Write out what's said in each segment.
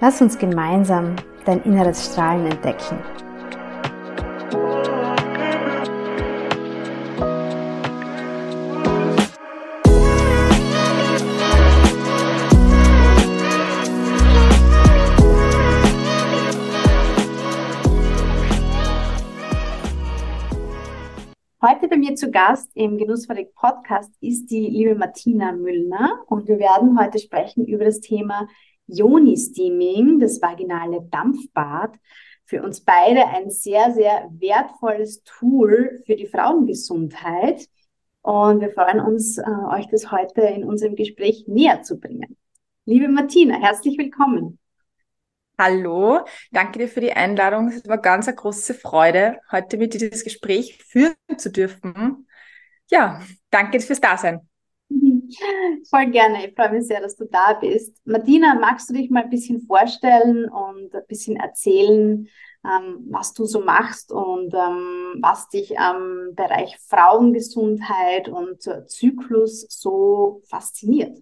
Lass uns gemeinsam dein inneres Strahlen entdecken. Heute bei mir zu Gast im Genussfabrik Podcast ist die liebe Martina Müllner und wir werden heute sprechen über das Thema Yoni-Steaming, das vaginale Dampfbad. Für uns beide ein sehr, sehr wertvolles Tool für die Frauengesundheit. Und wir freuen uns, äh, euch das heute in unserem Gespräch näher zu bringen. Liebe Martina, herzlich willkommen. Hallo, danke dir für die Einladung. Es war ganz eine große Freude, heute mit dir dieses Gespräch führen zu dürfen. Ja, danke fürs Dasein. Voll gerne. Ich freue mich sehr, dass du da bist. Martina, magst du dich mal ein bisschen vorstellen und ein bisschen erzählen, ähm, was du so machst und ähm, was dich am Bereich Frauengesundheit und Zyklus so fasziniert?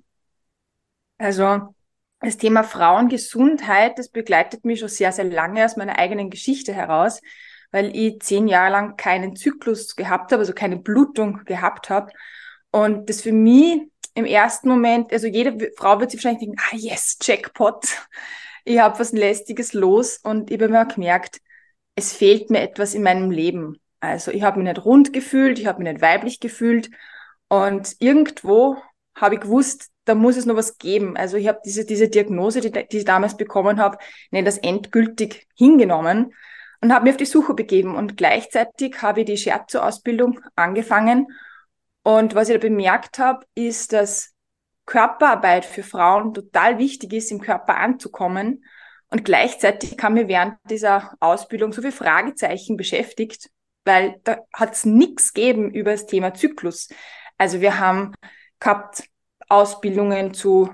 Also, das Thema Frauengesundheit, das begleitet mich schon sehr, sehr lange aus meiner eigenen Geschichte heraus, weil ich zehn Jahre lang keinen Zyklus gehabt habe, also keine Blutung gehabt habe. Und das für mich im ersten Moment, also jede Frau wird sich wahrscheinlich denken, ah yes, Jackpot, ich habe was Lästiges los und ich habe mir gemerkt, es fehlt mir etwas in meinem Leben. Also ich habe mich nicht rund gefühlt, ich habe mich nicht weiblich gefühlt und irgendwo habe ich gewusst, da muss es noch was geben. Also ich habe diese, diese Diagnose, die, die ich damals bekommen habe, nicht das endgültig hingenommen und habe mich auf die Suche begeben. Und gleichzeitig habe ich die Scherzo-Ausbildung angefangen. Und was ich da bemerkt habe, ist, dass Körperarbeit für Frauen total wichtig ist, im Körper anzukommen. Und gleichzeitig haben wir während dieser Ausbildung so viele Fragezeichen beschäftigt, weil da hat es nichts gegeben über das Thema Zyklus. Also wir haben gehabt Ausbildungen zu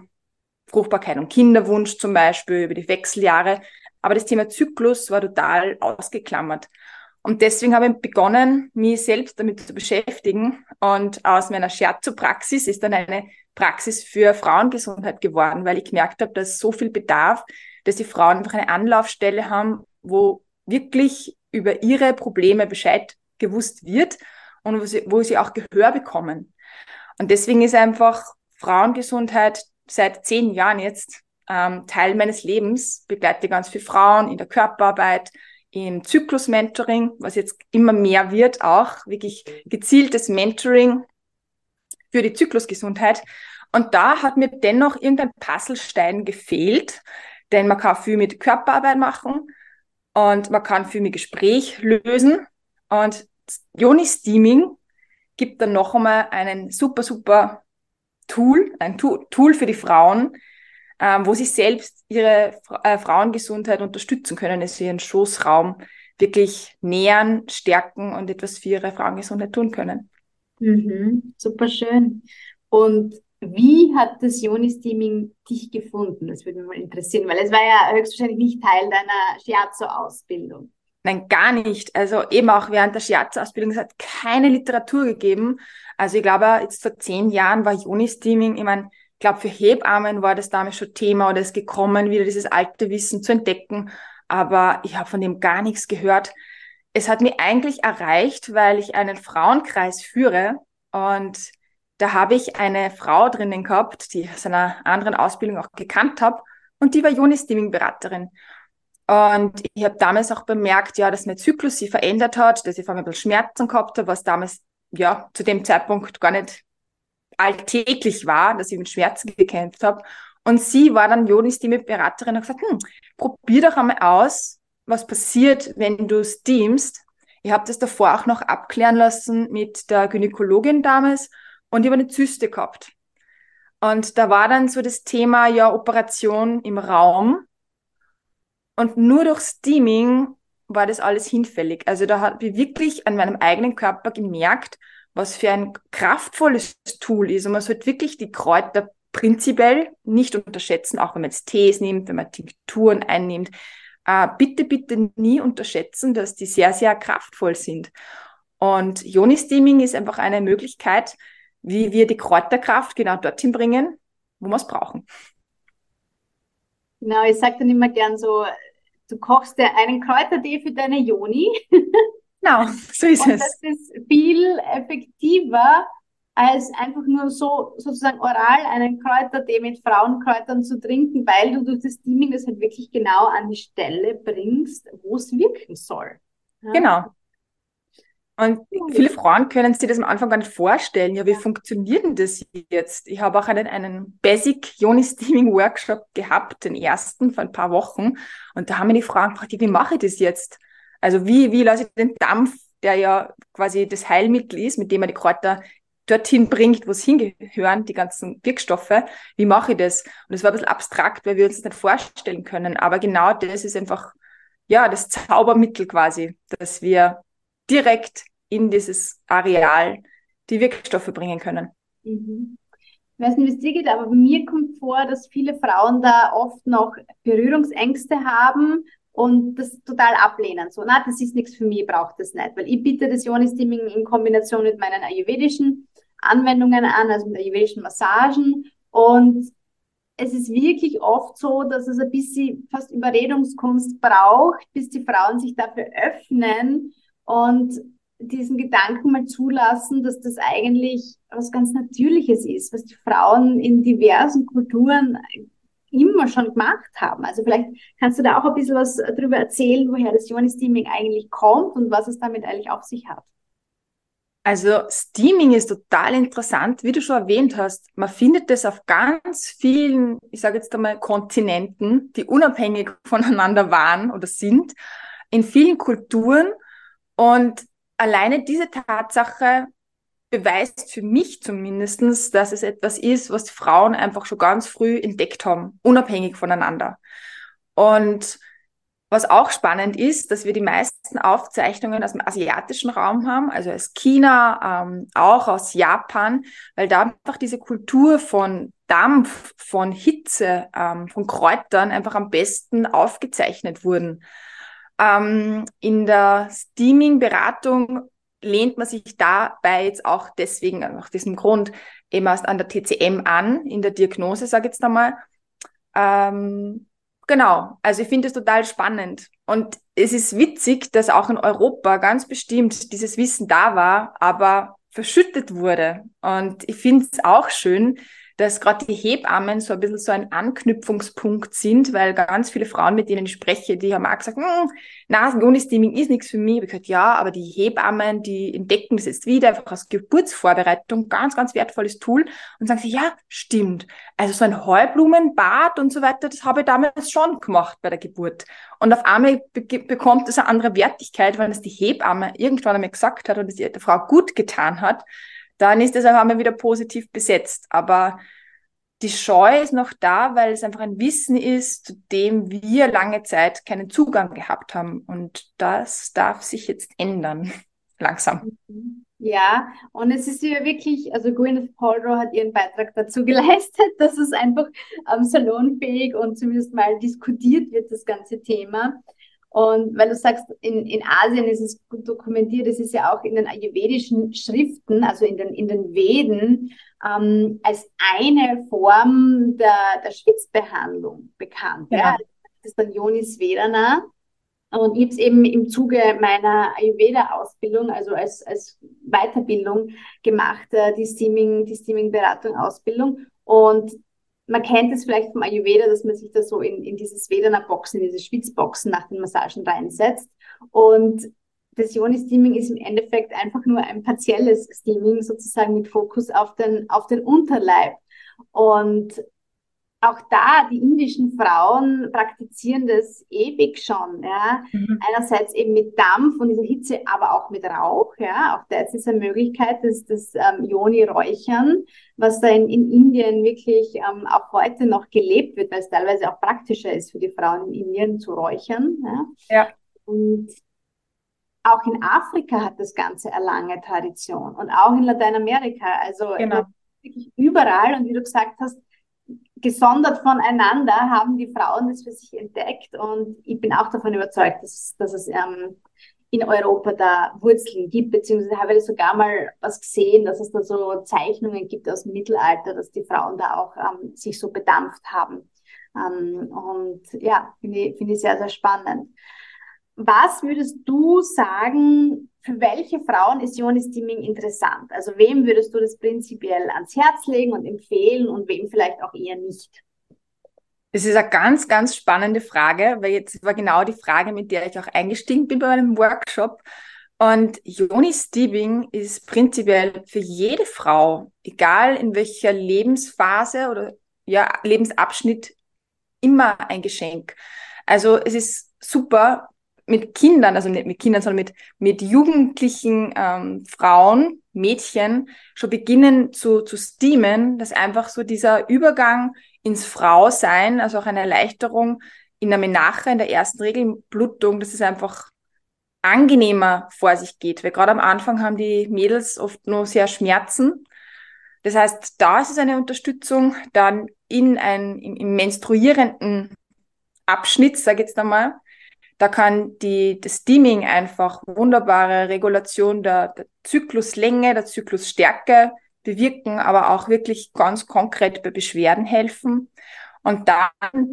Fruchtbarkeit und Kinderwunsch zum Beispiel, über die Wechseljahre. Aber das Thema Zyklus war total ausgeklammert. Und deswegen habe ich begonnen, mich selbst damit zu beschäftigen. Und aus meiner Scherzo-Praxis ist dann eine Praxis für Frauengesundheit geworden, weil ich gemerkt habe, dass so viel Bedarf, dass die Frauen einfach eine Anlaufstelle haben, wo wirklich über ihre Probleme Bescheid gewusst wird und wo sie, wo sie auch Gehör bekommen. Und deswegen ist einfach Frauengesundheit seit zehn Jahren jetzt ähm, Teil meines Lebens, begleite ganz viele Frauen in der Körperarbeit, im Zyklus-Mentoring, was jetzt immer mehr wird, auch wirklich gezieltes Mentoring für die Zyklusgesundheit. Und da hat mir dennoch irgendein Puzzlestein gefehlt, denn man kann viel mit Körperarbeit machen und man kann viel mit Gespräch lösen. Und Yoni Steaming gibt dann noch einmal einen super, super Tool, ein Tool für die Frauen, ähm, wo sie selbst ihre äh, Frauengesundheit unterstützen können, also ihren Schoßraum wirklich nähern, stärken und etwas für ihre Frauengesundheit tun können. Mhm, super schön. Und wie hat das Joni-Steaming dich gefunden? Das würde mich mal interessieren, weil es war ja höchstwahrscheinlich nicht Teil deiner Shiatsu-Ausbildung. Nein, gar nicht. Also eben auch während der Shiatsu-Ausbildung, es hat keine Literatur gegeben. Also ich glaube, jetzt vor zehn Jahren war Joni-Steaming, ich meine, ich glaube, für Hebammen war das damals schon Thema oder ist gekommen, wieder dieses alte Wissen zu entdecken. Aber ich habe von dem gar nichts gehört. Es hat mich eigentlich erreicht, weil ich einen Frauenkreis führe und da habe ich eine Frau drinnen gehabt, die ich aus einer anderen Ausbildung auch gekannt habe und die war Joni-Steaming-Beraterin. Und ich habe damals auch bemerkt, ja, dass mein Zyklus sich verändert hat, dass ich vor allem ein bisschen Schmerzen gehabt habe, was damals ja zu dem Zeitpunkt gar nicht alltäglich war, dass ich mit Schmerzen gekämpft habe. Und sie war dann Jonis Beraterin und hat gesagt, hm, probier doch einmal aus, was passiert, wenn du steamst. Ich habe das davor auch noch abklären lassen mit der Gynäkologin damals und ich habe eine Zyste gehabt. Und da war dann so das Thema, ja, Operation im Raum. Und nur durch Steaming war das alles hinfällig. Also da habe ich wirklich an meinem eigenen Körper gemerkt, was für ein kraftvolles Tool ist. Und man sollte wirklich die Kräuter prinzipiell nicht unterschätzen, auch wenn man jetzt Tees nimmt, wenn man Tinkturen einnimmt. Äh, bitte, bitte nie unterschätzen, dass die sehr, sehr kraftvoll sind. Und Joni-Steaming ist einfach eine Möglichkeit, wie wir die Kräuterkraft genau dorthin bringen, wo wir es brauchen. Genau, ich sage dann immer gern so, du kochst dir einen Kräutertee für deine Joni. Genau, so ist Und es. das ist viel effektiver, als einfach nur so sozusagen oral einen Kräutertee mit Frauenkräutern zu trinken, weil du durch das Steaming das halt wirklich genau an die Stelle bringst, wo es wirken soll. Ja? Genau. Und viele Frauen können sich das am Anfang gar nicht vorstellen. Ja, wie funktioniert denn das jetzt? Ich habe auch einen, einen Basic Yoni Steaming Workshop gehabt, den ersten vor ein paar Wochen. Und da haben mir die Frauen gefragt, wie mache ich das jetzt? Also wie, wie lasse ich den Dampf, der ja quasi das Heilmittel ist, mit dem man die Kräuter dorthin bringt, wo es hingehören, die ganzen Wirkstoffe, wie mache ich das? Und das war ein bisschen abstrakt, weil wir uns das nicht vorstellen können. Aber genau das ist einfach, ja, das Zaubermittel quasi, dass wir direkt in dieses Areal die Wirkstoffe bringen können. Mhm. Ich weiß nicht, wie es dir geht, aber mir kommt vor, dass viele Frauen da oft noch Berührungsängste haben und das total ablehnen. So, na, das ist nichts für mich, braucht das nicht. Weil ich biete das Yoni-Steaming in Kombination mit meinen ayurvedischen Anwendungen an, also mit ayurvedischen Massagen. Und es ist wirklich oft so, dass es ein bisschen fast Überredungskunst braucht, bis die Frauen sich dafür öffnen und diesen Gedanken mal zulassen, dass das eigentlich was ganz Natürliches ist, was die Frauen in diversen Kulturen immer schon gemacht haben. Also vielleicht kannst du da auch ein bisschen was darüber erzählen, woher das Yoni-Steaming eigentlich kommt und was es damit eigentlich auf sich hat. Also Steaming ist total interessant, wie du schon erwähnt hast. Man findet das auf ganz vielen, ich sage jetzt einmal, Kontinenten, die unabhängig voneinander waren oder sind, in vielen Kulturen. Und alleine diese Tatsache beweist für mich zumindestens, dass es etwas ist, was Frauen einfach schon ganz früh entdeckt haben, unabhängig voneinander. Und was auch spannend ist, dass wir die meisten Aufzeichnungen aus dem asiatischen Raum haben, also aus China, ähm, auch aus Japan, weil da einfach diese Kultur von Dampf, von Hitze, ähm, von Kräutern einfach am besten aufgezeichnet wurden. Ähm, in der Steaming-Beratung lehnt man sich dabei jetzt auch deswegen, nach diesem Grund, eben erst an der TCM an, in der Diagnose, sage ich jetzt einmal. Ähm, genau, also ich finde es total spannend. Und es ist witzig, dass auch in Europa ganz bestimmt dieses Wissen da war, aber verschüttet wurde. Und ich finde es auch schön, dass gerade die Hebammen so ein bisschen so ein Anknüpfungspunkt sind, weil ganz viele Frauen, mit denen ich spreche, die haben auch gesagt, hm, Nasenjoni-Steaming ist nichts für mich. Ich habe gesagt, ja, aber die Hebammen, die entdecken das jetzt wieder einfach als Geburtsvorbereitung, ganz, ganz wertvolles Tool und sagen sie, ja, stimmt. Also so ein Heublumenbad und so weiter, das habe ich damals schon gemacht bei der Geburt. Und auf einmal be bekommt es eine andere Wertigkeit, weil es die Hebamme irgendwann einmal gesagt hat und es der Frau gut getan hat dann ist es auf einmal wieder positiv besetzt. Aber die Scheu ist noch da, weil es einfach ein Wissen ist, zu dem wir lange Zeit keinen Zugang gehabt haben. Und das darf sich jetzt ändern, langsam. Ja, und es ist ja wirklich, also Gwyneth Paltrow hat ihren Beitrag dazu geleistet, dass es einfach ähm, salonfähig und zumindest mal diskutiert wird, das ganze Thema. Und weil du sagst, in, in Asien ist es gut dokumentiert, es ist ja auch in den ayurvedischen Schriften, also in den, in den Veden, ähm, als eine Form der, der Schwitzbehandlung bekannt. Ja. ja. Das ist dann Yonis Vedana. Und ich habe es eben im Zuge meiner Ayurveda-Ausbildung, also als, als Weiterbildung gemacht, äh, die Steaming, die Steaming-Beratung-Ausbildung. Und man kennt es vielleicht vom Ayurveda, dass man sich da so in, in dieses Vedana-Boxen, in diese Schwitzboxen nach den Massagen reinsetzt. Und das Yoni-Steaming ist im Endeffekt einfach nur ein partielles Steaming, sozusagen mit Fokus auf den, auf den Unterleib. Und auch da, die indischen Frauen praktizieren das ewig schon. Ja. Mhm. Einerseits eben mit Dampf und dieser Hitze, aber auch mit Rauch. Ja. Auch da ist es eine Möglichkeit, dass das ähm, Yoni-Räuchern, was da in, in Indien wirklich ähm, auch heute noch gelebt wird, weil es teilweise auch praktischer ist für die Frauen in Indien zu räuchern. Ja. ja. Und auch in Afrika hat das Ganze eine lange Tradition und auch in Lateinamerika. Also genau. wirklich überall. Und wie du gesagt hast, gesondert voneinander haben die Frauen das für sich entdeckt und ich bin auch davon überzeugt, dass, dass es ähm, in Europa da Wurzeln gibt, beziehungsweise habe ich sogar mal was gesehen, dass es da so Zeichnungen gibt aus dem Mittelalter, dass die Frauen da auch ähm, sich so bedampft haben. Ähm, und ja, finde ich, find ich sehr, sehr spannend. Was würdest du sagen, für welche Frauen ist Ionis-Steaming interessant? Also wem würdest du das prinzipiell ans Herz legen und empfehlen und wem vielleicht auch eher nicht? Das ist eine ganz, ganz spannende Frage, weil jetzt war genau die Frage, mit der ich auch eingestiegen bin bei meinem Workshop. Und Yoni Steaming ist prinzipiell für jede Frau, egal in welcher Lebensphase oder ja, Lebensabschnitt, immer ein Geschenk. Also es ist super, mit Kindern, also nicht mit Kindern, sondern mit, mit jugendlichen ähm, Frauen, Mädchen schon beginnen zu, zu steamen, dass einfach so dieser Übergang ins Frausein, also auch eine Erleichterung in der Menache, in der ersten Regelblutung, dass es einfach angenehmer vor sich geht. Weil gerade am Anfang haben die Mädels oft nur sehr Schmerzen. Das heißt, da ist es eine Unterstützung. Dann in ein, im, im menstruierenden Abschnitt, sage ich jetzt einmal, da kann die, das Steaming einfach wunderbare Regulation der, der Zykluslänge, der Zyklusstärke bewirken, aber auch wirklich ganz konkret bei Beschwerden helfen. Und dann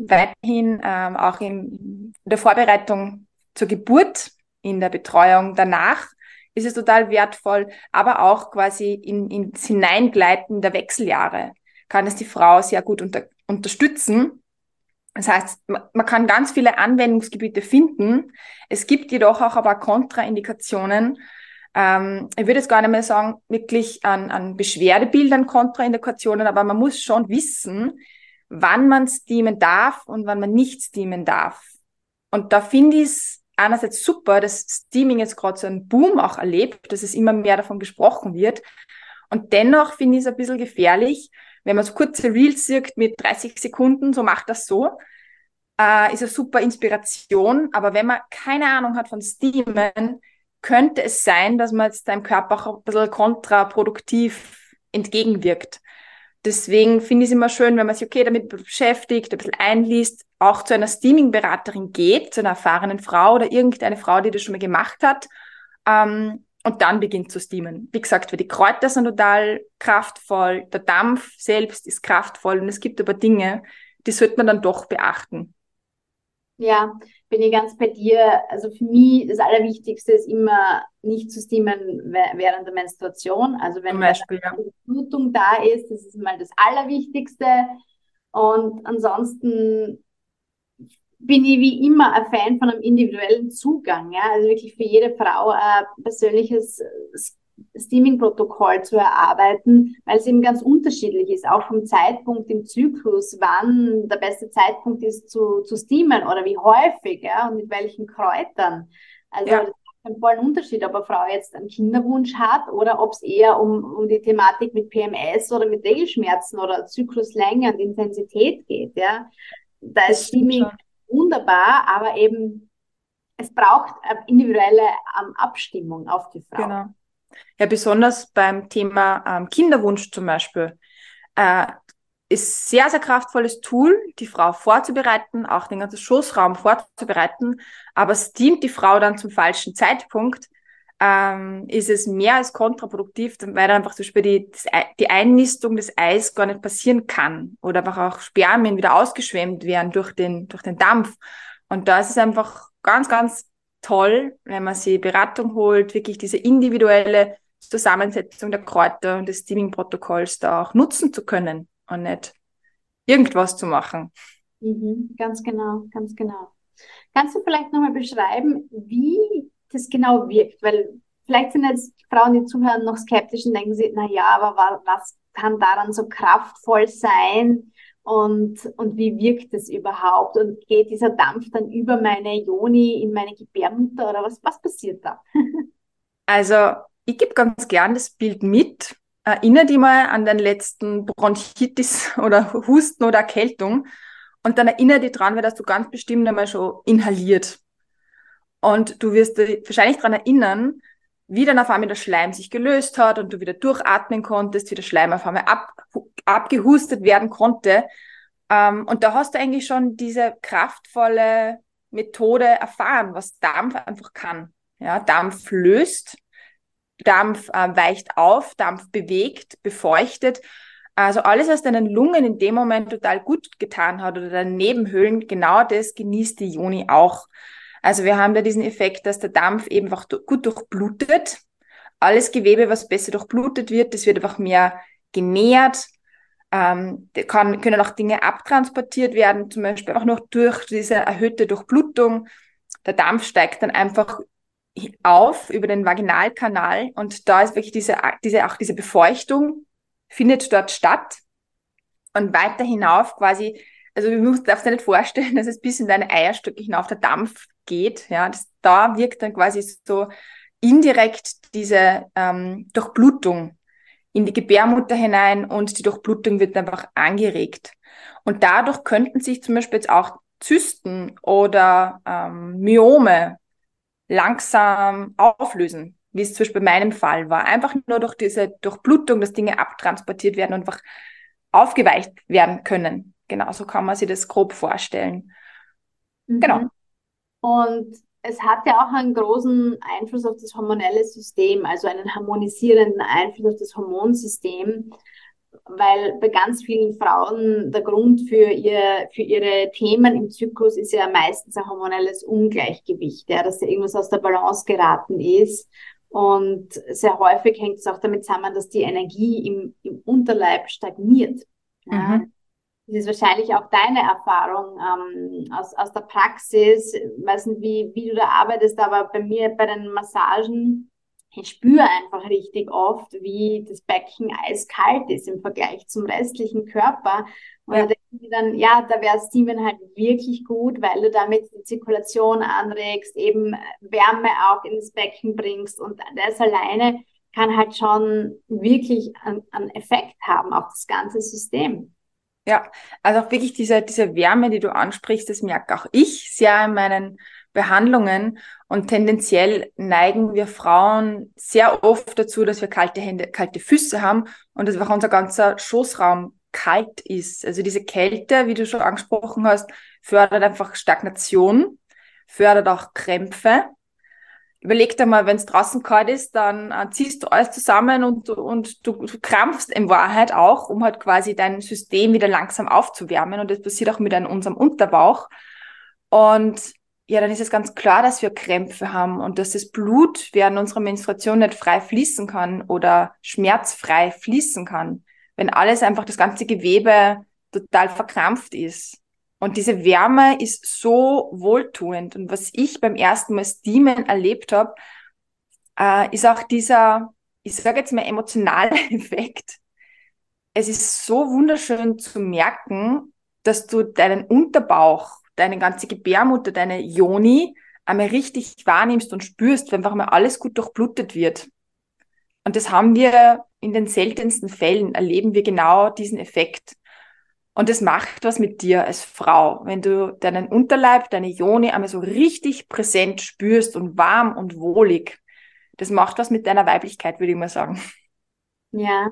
weiterhin ähm, auch in der Vorbereitung zur Geburt, in der Betreuung danach ist es total wertvoll, aber auch quasi in, ins Hineingleiten der Wechseljahre kann es die Frau sehr gut unter, unterstützen, das heißt, man kann ganz viele Anwendungsgebiete finden. Es gibt jedoch auch aber Kontraindikationen. Ähm, ich würde jetzt gar nicht mehr sagen, wirklich an, an Beschwerdebildern Kontraindikationen, aber man muss schon wissen, wann man steamen darf und wann man nicht steamen darf. Und da finde ich es einerseits super, dass Steaming jetzt gerade so einen Boom auch erlebt, dass es immer mehr davon gesprochen wird. Und dennoch finde ich es ein bisschen gefährlich, wenn man so kurze Reels sieht mit 30 Sekunden, so macht das so, äh, ist eine super Inspiration. Aber wenn man keine Ahnung hat von Steamen, könnte es sein, dass man jetzt deinem Körper auch ein bisschen kontraproduktiv entgegenwirkt. Deswegen finde ich es immer schön, wenn man sich okay damit beschäftigt, ein bisschen einliest, auch zu einer Steaming-Beraterin geht, zu einer erfahrenen Frau oder irgendeine Frau, die das schon mal gemacht hat. Ähm, und dann beginnt zu steamen. Wie gesagt, weil die Kräuter sind total kraftvoll, der Dampf selbst ist kraftvoll und es gibt aber Dinge, die sollte man dann doch beachten. Ja, bin ich ganz bei dir. Also für mich das Allerwichtigste ist immer nicht zu steamen während der Menstruation. Also wenn eine Blutung da ist, das ist mal das Allerwichtigste. Und ansonsten bin ich wie immer ein Fan von einem individuellen Zugang. Ja? Also wirklich für jede Frau ein persönliches Steaming-Protokoll zu erarbeiten, weil es eben ganz unterschiedlich ist, auch vom Zeitpunkt im Zyklus, wann der beste Zeitpunkt ist zu, zu steamen oder wie häufig ja? und mit welchen Kräutern. Also ja. das ist ein vollen Unterschied, ob eine Frau jetzt einen Kinderwunsch hat oder ob es eher um, um die Thematik mit PMS oder mit Regelschmerzen oder Zykluslänge und Intensität geht. Ja? Da ist Steaming wunderbar, aber eben es braucht individuelle ähm, Abstimmung auf die Frau. Genau. Ja, besonders beim Thema ähm, Kinderwunsch zum Beispiel. Äh, ist sehr, sehr kraftvolles Tool, die Frau vorzubereiten, auch den ganzen Schoßraum vorzubereiten. Aber es dient die Frau dann zum falschen Zeitpunkt, ähm, ist es mehr als kontraproduktiv, weil dann einfach zum Beispiel die, die Einnistung des Eis gar nicht passieren kann oder einfach auch Spermien wieder ausgeschwemmt werden durch den, durch den Dampf. Und da ist es einfach ganz, ganz toll, wenn man sich Beratung holt, wirklich diese individuelle Zusammensetzung der Kräuter und des Steaming-Protokolls da auch nutzen zu können und nicht irgendwas zu machen. Mhm, ganz genau, ganz genau. Kannst du vielleicht nochmal beschreiben, wie das genau wirkt? Weil vielleicht sind jetzt Frauen, die zuhören, noch skeptisch und denken sich, na ja, aber was kann daran so kraftvoll sein? Und, und wie wirkt es überhaupt? Und geht dieser Dampf dann über meine Joni in meine Gebärmutter oder was, was passiert da? also, ich gebe ganz gern das Bild mit. Erinnere dich mal an den letzten Bronchitis oder Husten oder Erkältung. Und dann erinnere dich dran, weil das du ganz bestimmt einmal schon inhaliert. Und du wirst dich wahrscheinlich daran erinnern, wie dann auf einmal der Schleim sich gelöst hat und du wieder durchatmen konntest, wie der Schleim auf einmal ab, abgehustet werden konnte. Ähm, und da hast du eigentlich schon diese kraftvolle Methode erfahren, was Dampf einfach kann. Ja, Dampf löst, Dampf äh, weicht auf, Dampf bewegt, befeuchtet. Also alles, was deinen Lungen in dem Moment total gut getan hat oder deinen Nebenhöhlen, genau das genießt die Joni auch. Also wir haben da diesen Effekt, dass der Dampf eben einfach gut durchblutet. Alles Gewebe, was besser durchblutet wird, das wird einfach mehr genährt. Ähm, kann, können auch Dinge abtransportiert werden, zum Beispiel auch noch durch diese erhöhte Durchblutung. Der Dampf steigt dann einfach auf über den Vaginalkanal und da ist wirklich diese, diese, auch diese Befeuchtung findet dort statt und weiter hinauf quasi, also du darfst dir nicht vorstellen, dass es bis in deine Eierstöcke hinauf der Dampf geht. Ja, das, da wirkt dann quasi so indirekt diese ähm, Durchblutung in die Gebärmutter hinein und die Durchblutung wird einfach angeregt. Und dadurch könnten sich zum Beispiel jetzt auch Zysten oder ähm, Myome langsam auflösen, wie es zum Beispiel bei meinem Fall war. Einfach nur durch diese Durchblutung, dass Dinge abtransportiert werden und einfach aufgeweicht werden können. Genau, so kann man sich das grob vorstellen. Mhm. Genau. Und es hat ja auch einen großen Einfluss auf das hormonelle System, also einen harmonisierenden Einfluss auf das Hormonsystem, weil bei ganz vielen Frauen der Grund für, ihr, für ihre Themen im Zyklus ist ja meistens ein hormonelles Ungleichgewicht, ja, dass da irgendwas aus der Balance geraten ist. Und sehr häufig hängt es auch damit zusammen, dass die Energie im, im Unterleib stagniert. Ja. Mhm. Das ist wahrscheinlich auch deine Erfahrung ähm, aus, aus der Praxis. Ich weiß nicht, wie, wie du da arbeitest, aber bei mir bei den Massagen, ich spüre einfach richtig oft, wie das Becken eiskalt ist im Vergleich zum restlichen Körper. Und ja. da denke ich dann, ja, da wäre Steamen halt wirklich gut, weil du damit die Zirkulation anregst, eben Wärme auch ins Becken bringst und das alleine kann halt schon wirklich einen Effekt haben auf das ganze System. Ja, also auch wirklich diese, diese Wärme, die du ansprichst, das merke auch ich sehr in meinen Behandlungen. Und tendenziell neigen wir Frauen sehr oft dazu, dass wir kalte Hände, kalte Füße haben und dass auch unser ganzer Schoßraum kalt ist. Also diese Kälte, wie du schon angesprochen hast, fördert einfach Stagnation, fördert auch Krämpfe überleg dir mal, wenn es draußen kalt ist, dann äh, ziehst du alles zusammen und, und du, du krampfst in Wahrheit auch, um halt quasi dein System wieder langsam aufzuwärmen. Und das passiert auch mit einem, unserem Unterbauch. Und ja, dann ist es ganz klar, dass wir Krämpfe haben und dass das Blut während unserer Menstruation nicht frei fließen kann oder schmerzfrei fließen kann, wenn alles einfach das ganze Gewebe total verkrampft ist. Und diese Wärme ist so wohltuend. Und was ich beim ersten Mal Steamen erlebt habe, äh, ist auch dieser, ich sage jetzt mal, emotionale Effekt. Es ist so wunderschön zu merken, dass du deinen Unterbauch, deine ganze Gebärmutter, deine Joni einmal richtig wahrnimmst und spürst, wenn einfach mal alles gut durchblutet wird. Und das haben wir in den seltensten Fällen, erleben wir genau diesen Effekt. Und es macht was mit dir als Frau, wenn du deinen Unterleib, deine Joni einmal so richtig präsent spürst und warm und wohlig. Das macht was mit deiner Weiblichkeit, würde ich mal sagen. Ja.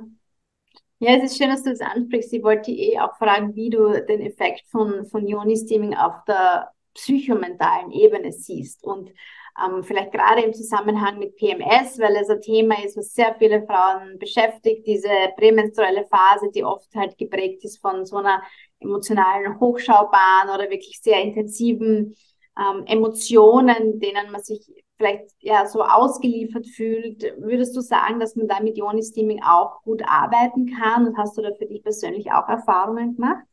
Ja, es ist schön, dass du das ansprichst. Ich wollte eh auch fragen, wie du den Effekt von, von Joni-Steaming auf der psychomentalen Ebene siehst. Und ähm, vielleicht gerade im Zusammenhang mit PMS, weil es ein Thema ist, was sehr viele Frauen beschäftigt, diese prämenstruelle Phase, die oft halt geprägt ist von so einer emotionalen Hochschaubahn oder wirklich sehr intensiven ähm, Emotionen, denen man sich vielleicht ja so ausgeliefert fühlt. Würdest du sagen, dass man da mit Ioni-Steaming auch gut arbeiten kann? Und hast du da für dich persönlich auch Erfahrungen gemacht?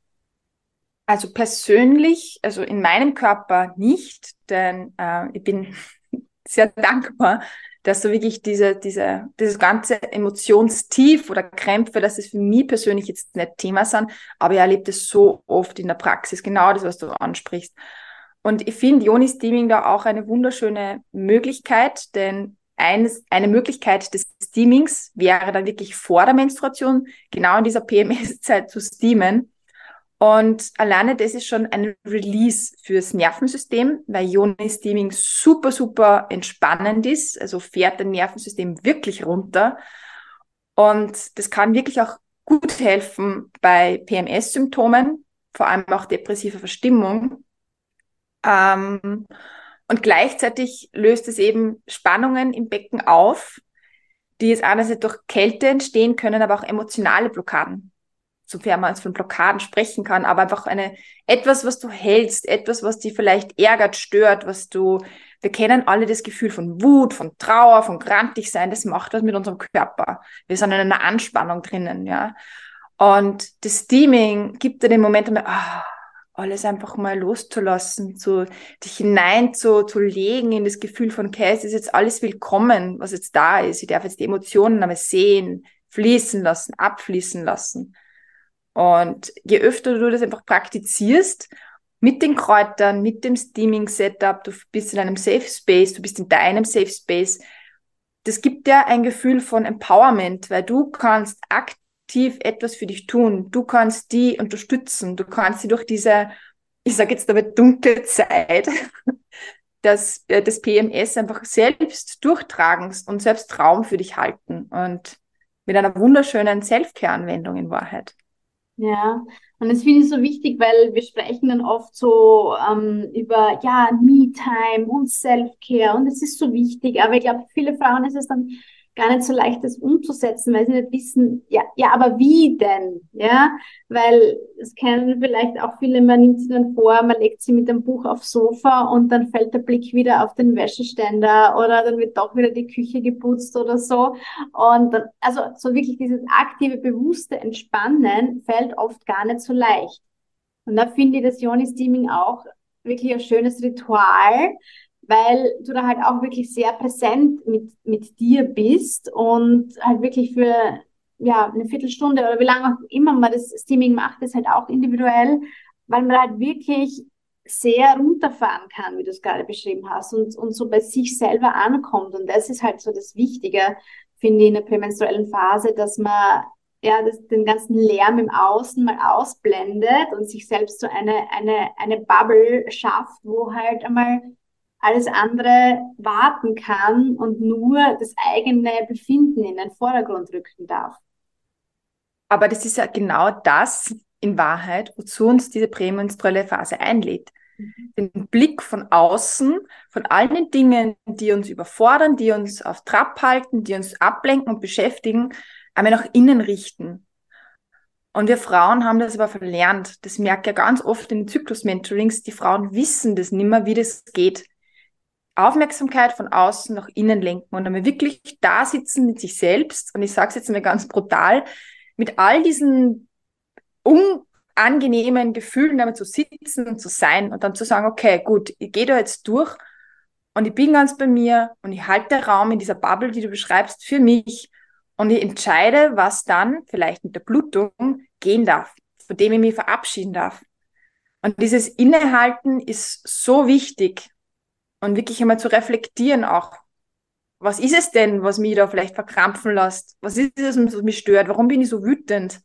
Also persönlich, also in meinem Körper nicht, denn äh, ich bin sehr dankbar, dass du wirklich diese, diese, dieses ganze Emotionstief oder Krämpfe, dass es für mich persönlich jetzt nicht Thema sind, aber ich erlebe das so oft in der Praxis, genau das, was du ansprichst. Und ich finde Joni-Steaming da auch eine wunderschöne Möglichkeit, denn eines, eine Möglichkeit des Steamings wäre dann wirklich vor der Menstruation, genau in dieser PMS-Zeit zu steamen. Und alleine das ist schon ein Release fürs Nervensystem, weil Ioni-Steaming super, super entspannend ist. Also fährt das Nervensystem wirklich runter. Und das kann wirklich auch gut helfen bei PMS-Symptomen, vor allem auch depressiver Verstimmung. Ähm, und gleichzeitig löst es eben Spannungen im Becken auf, die jetzt einerseits durch Kälte entstehen können, aber auch emotionale Blockaden sofern man von Blockaden sprechen kann, aber einfach eine, etwas, was du hältst, etwas, was dich vielleicht ärgert, stört, was du, wir kennen alle das Gefühl von Wut, von Trauer, von grantig sein, das macht was mit unserem Körper. Wir sind in einer Anspannung drinnen, ja. Und das Steaming gibt dir den Moment einmal, ah, alles einfach mal loszulassen, zu, dich hinein zu, zu legen in das Gefühl von, okay, es ist jetzt alles willkommen, was jetzt da ist. Ich darf jetzt die Emotionen einmal sehen, fließen lassen, abfließen lassen. Und je öfter du das einfach praktizierst, mit den Kräutern, mit dem Steaming-Setup, du bist in einem Safe Space, du bist in deinem Safe Space, das gibt dir ein Gefühl von Empowerment, weil du kannst aktiv etwas für dich tun. Du kannst die unterstützen. Du kannst sie durch diese, ich sage jetzt damit dunkle Zeit, das, äh, das PMS einfach selbst durchtragen und selbst Raum für dich halten. Und mit einer wunderschönen Self-Care-Anwendung in Wahrheit. Ja, und das finde ich so wichtig, weil wir sprechen dann oft so ähm, über, ja, Me-Time und Self-Care und es ist so wichtig, aber ich glaube, viele Frauen ist es dann gar nicht so leicht, das umzusetzen, weil sie nicht wissen, ja, ja, aber wie denn? Ja, weil es kennen vielleicht auch viele, man nimmt sie dann vor, man legt sie mit dem Buch aufs Sofa und dann fällt der Blick wieder auf den Wäscheständer oder dann wird doch wieder die Küche geputzt oder so. Und dann, also so wirklich dieses aktive, bewusste Entspannen fällt oft gar nicht so leicht. Und da finde ich das Yoni-Steaming auch wirklich ein schönes Ritual, weil du da halt auch wirklich sehr präsent mit, mit dir bist und halt wirklich für ja, eine Viertelstunde oder wie lange auch immer man das Steaming macht, ist halt auch individuell, weil man halt wirklich sehr runterfahren kann, wie du es gerade beschrieben hast, und, und so bei sich selber ankommt. Und das ist halt so das Wichtige, finde ich, in der prämenstruellen Phase, dass man ja, das, den ganzen Lärm im Außen mal ausblendet und sich selbst so eine, eine, eine Bubble schafft, wo halt einmal alles andere warten kann und nur das eigene Befinden in den Vordergrund rücken darf. Aber das ist ja genau das in Wahrheit, wozu uns diese prämenstruelle Phase einlädt. Mhm. Den Blick von außen, von allen den Dingen, die uns überfordern, die uns auf Trab halten, die uns ablenken und beschäftigen, einmal nach innen richten. Und wir Frauen haben das aber verlernt. Das merke ich ja ganz oft in den Zyklus-Mentorings. Die Frauen wissen das nimmer, wie das geht. Aufmerksamkeit von außen nach innen lenken und einmal wirklich da sitzen mit sich selbst. Und ich sage es jetzt mal ganz brutal, mit all diesen unangenehmen Gefühlen damit zu sitzen und zu sein und dann zu sagen, okay, gut, ich gehe da jetzt durch und ich bin ganz bei mir und ich halte Raum in dieser Bubble, die du beschreibst, für mich und ich entscheide, was dann vielleicht mit der Blutung gehen darf, von dem ich mich verabschieden darf. Und dieses Innehalten ist so wichtig und wirklich einmal zu reflektieren auch. Was ist es denn, was mich da vielleicht verkrampfen lässt? Was ist es, was mich stört? Warum bin ich so wütend?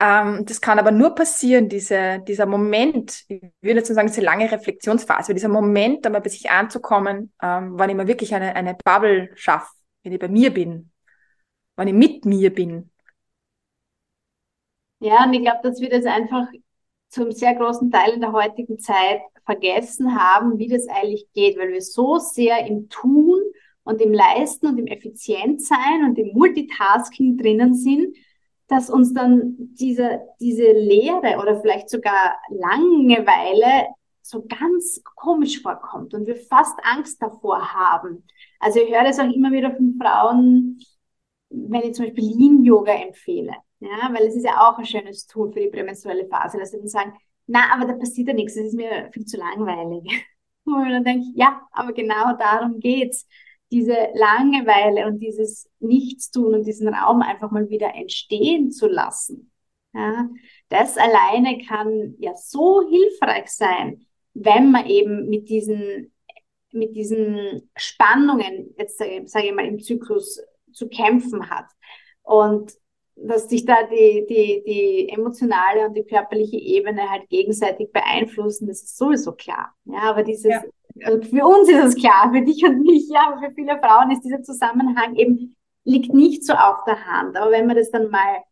Ähm, das kann aber nur passieren, diese, dieser Moment, ich würde jetzt sagen, diese lange Reflexionsphase, dieser Moment, einmal bei sich anzukommen, ähm, wann ich mir wirklich eine, eine Bubble schaffe, wenn ich bei mir bin, wann ich mit mir bin. Ja, und ich glaube, dass wir das einfach zum sehr großen Teil in der heutigen Zeit vergessen haben, wie das eigentlich geht, weil wir so sehr im Tun und im Leisten und im Effizientsein und im Multitasking drinnen sind, dass uns dann diese, diese Leere oder vielleicht sogar Langeweile so ganz komisch vorkommt und wir fast Angst davor haben. Also ich höre das auch immer wieder von Frauen, wenn ich zum Beispiel Lean-Yoga empfehle. Ja, weil es ist ja auch ein schönes Tool für die prämenstruelle Phase, dass sie dann sagen, na, aber da passiert ja nichts, das ist mir viel zu langweilig. Und dann denke ich, ja, aber genau darum geht's. Diese Langeweile und dieses Nichtstun und diesen Raum einfach mal wieder entstehen zu lassen. Ja, das alleine kann ja so hilfreich sein, wenn man eben mit diesen, mit diesen Spannungen, jetzt sage ich mal, im Zyklus zu kämpfen hat. Und dass sich da die, die, die emotionale und die körperliche Ebene halt gegenseitig beeinflussen, das ist sowieso klar. Ja, aber dieses, ja. also für uns ist es klar, für dich und mich, ja, aber für viele Frauen ist dieser Zusammenhang eben, liegt nicht so auf der Hand. Aber wenn man das dann mal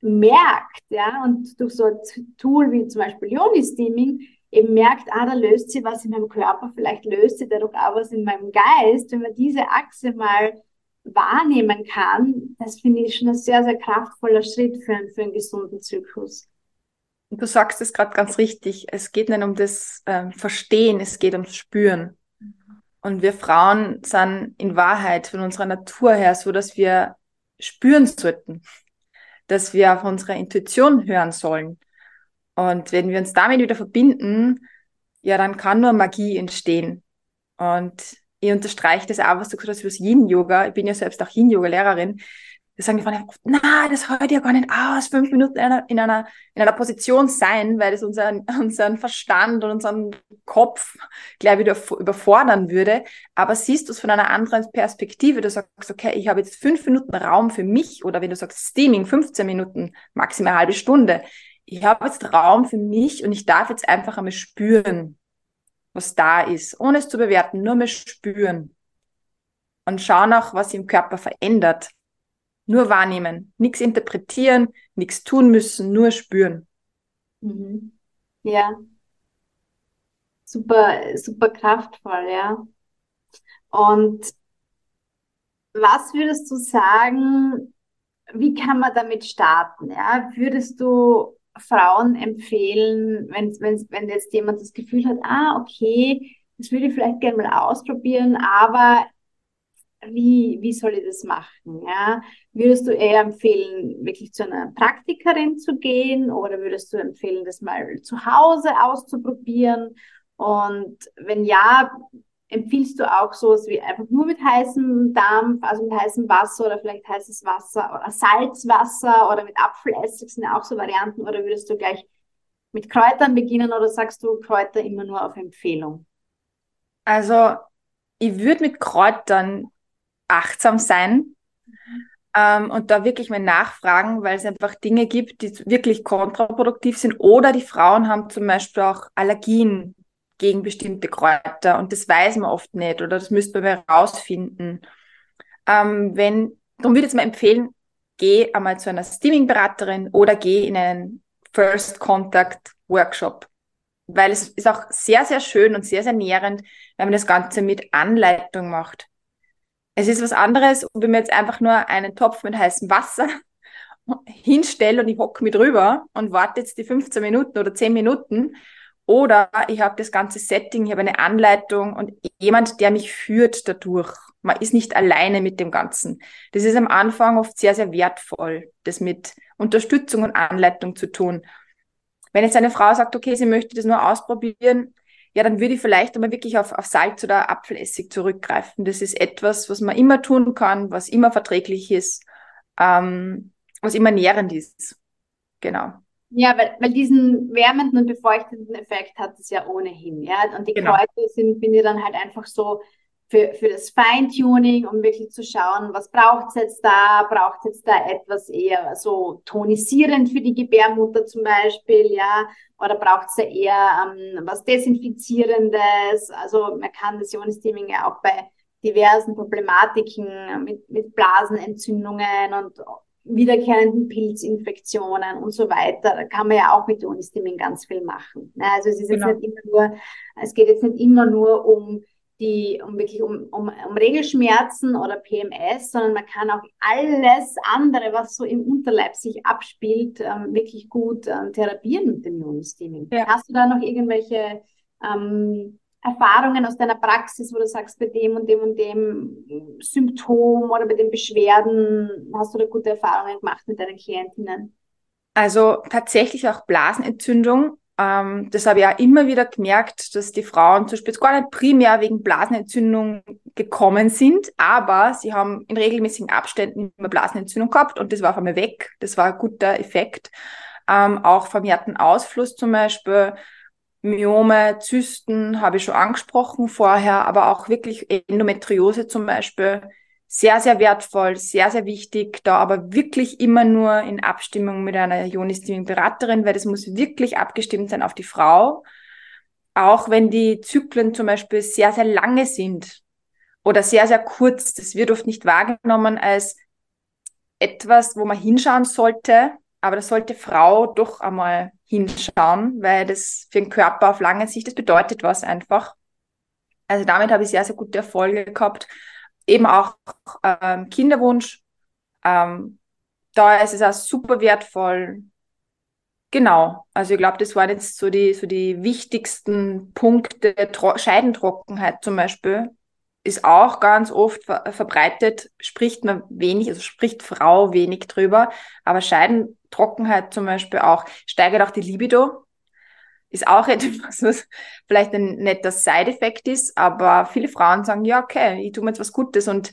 merkt, ja, und durch so ein Tool wie zum Beispiel Yoni-Steaming eben merkt, ah, da löst sie was in meinem Körper, vielleicht löst sie dadurch auch was in meinem Geist, wenn man diese Achse mal wahrnehmen kann, das finde ich schon ein sehr, sehr kraftvoller Schritt für, einen, für einen gesunden Zyklus. Du sagst es gerade ganz richtig. Es geht nicht um das äh, Verstehen, es geht ums Spüren. Und wir Frauen sind in Wahrheit von unserer Natur her so, dass wir spüren sollten, dass wir auf unsere Intuition hören sollen. Und wenn wir uns damit wieder verbinden, ja, dann kann nur Magie entstehen. Und ich unterstreiche das auch, was du gesagt hast, über das Yin-Yoga. Ich bin ja selbst auch Yin-Yoga-Lehrerin. Da sagen die Frauen oft, na, das hört ja gar nicht aus, fünf Minuten in einer, in einer, in einer Position sein, weil das unseren, unseren Verstand und unseren Kopf gleich wieder überfordern würde. Aber siehst du es von einer anderen Perspektive, du sagst, okay, ich habe jetzt fünf Minuten Raum für mich oder wenn du sagst Steaming, 15 Minuten, maximal eine halbe Stunde. Ich habe jetzt Raum für mich und ich darf jetzt einfach einmal spüren, was da ist, ohne es zu bewerten, nur mal spüren. Und schauen auch, was im Körper verändert. Nur wahrnehmen, nichts interpretieren, nichts tun müssen, nur spüren. Mhm. Ja. Super, super kraftvoll, ja. Und was würdest du sagen, wie kann man damit starten? Ja? Würdest du Frauen empfehlen, wenn, wenn, wenn jetzt jemand das Gefühl hat, ah, okay, das würde ich vielleicht gerne mal ausprobieren, aber wie, wie soll ich das machen? Ja? Würdest du eher empfehlen, wirklich zu einer Praktikerin zu gehen oder würdest du empfehlen, das mal zu Hause auszuprobieren? Und wenn ja, empfiehlst du auch sowas wie einfach nur mit heißem Dampf, also mit heißem Wasser oder vielleicht heißes Wasser oder Salzwasser oder mit Apfelessig sind ja auch so Varianten oder würdest du gleich mit Kräutern beginnen oder sagst du Kräuter immer nur auf Empfehlung? Also ich würde mit Kräutern achtsam sein ähm, und da wirklich mal nachfragen, weil es einfach Dinge gibt, die wirklich kontraproduktiv sind oder die Frauen haben zum Beispiel auch Allergien gegen bestimmte Kräuter und das weiß man oft nicht oder das müsste man herausfinden. Ähm, wenn, darum würde ich jetzt mal empfehlen, geh einmal zu einer Steaming-Beraterin oder geh in einen First Contact Workshop. Weil es ist auch sehr, sehr schön und sehr, sehr nährend, wenn man das Ganze mit Anleitung macht. Es ist was anderes, wenn man jetzt einfach nur einen Topf mit heißem Wasser hinstelle und ich hocke mit drüber und warte jetzt die 15 Minuten oder 10 Minuten oder ich habe das ganze Setting, ich habe eine Anleitung und jemand, der mich führt dadurch. Man ist nicht alleine mit dem Ganzen. Das ist am Anfang oft sehr, sehr wertvoll, das mit Unterstützung und Anleitung zu tun. Wenn jetzt eine Frau sagt, okay, sie möchte das nur ausprobieren, ja, dann würde ich vielleicht einmal wirklich auf, auf Salz oder Apfelessig zurückgreifen. Das ist etwas, was man immer tun kann, was immer verträglich ist, ähm, was immer nährend ist. Genau. Ja, weil, weil diesen wärmenden und befeuchtenden Effekt hat es ja ohnehin. Ja? Und die genau. Kräuter sind, finde ich, dann halt einfach so für, für das Feintuning, um wirklich zu schauen, was braucht es jetzt da? Braucht es jetzt da etwas eher so tonisierend für die Gebärmutter zum Beispiel, ja? Oder braucht es da eher ähm, was Desinfizierendes? Also man kann das Ionensteaming ja auch bei diversen Problematiken mit, mit Blasenentzündungen und wiederkehrenden Pilzinfektionen und so weiter. Da kann man ja auch mit Ionistiming ganz viel machen. Also es ist genau. jetzt nicht immer nur, es geht jetzt nicht immer nur um die, um wirklich um, um, um Regelschmerzen oder PMS, sondern man kann auch alles andere, was so im Unterleib sich abspielt, ähm, wirklich gut ähm, therapieren mit dem Ionistiming. Ja. Hast du da noch irgendwelche ähm, Erfahrungen aus deiner Praxis, wo du sagst, bei dem und dem und dem Symptom oder bei den Beschwerden hast du da gute Erfahrungen gemacht mit deinen Klientinnen? Also tatsächlich auch Blasenentzündung. Ähm, das habe ich auch immer wieder gemerkt, dass die Frauen zum Beispiel gar nicht primär wegen Blasenentzündung gekommen sind, aber sie haben in regelmäßigen Abständen immer Blasenentzündung gehabt und das war auf einmal weg. Das war ein guter Effekt. Ähm, auch vermehrten Ausfluss zum Beispiel Myome, Zysten habe ich schon angesprochen vorher, aber auch wirklich Endometriose zum Beispiel. Sehr, sehr wertvoll, sehr, sehr wichtig, da aber wirklich immer nur in Abstimmung mit einer Ionistiming-Beraterin, weil das muss wirklich abgestimmt sein auf die Frau. Auch wenn die Zyklen zum Beispiel sehr, sehr lange sind oder sehr, sehr kurz, das wird oft nicht wahrgenommen als etwas, wo man hinschauen sollte, aber das sollte Frau doch einmal hinschauen, weil das für den Körper auf lange Sicht, das bedeutet was einfach. Also damit habe ich sehr, sehr gute Erfolge gehabt. Eben auch ähm, Kinderwunsch. Ähm, da ist es auch super wertvoll. Genau. Also ich glaube, das waren jetzt so die, so die wichtigsten Punkte. Tro Scheidentrockenheit zum Beispiel ist auch ganz oft ver verbreitet, spricht man wenig, also spricht Frau wenig drüber, aber Scheidentrockenheit zum Beispiel auch, steigert auch die Libido, ist auch etwas, was vielleicht ein netter Side-Effekt ist, aber viele Frauen sagen, ja, okay, ich tue mir jetzt was Gutes und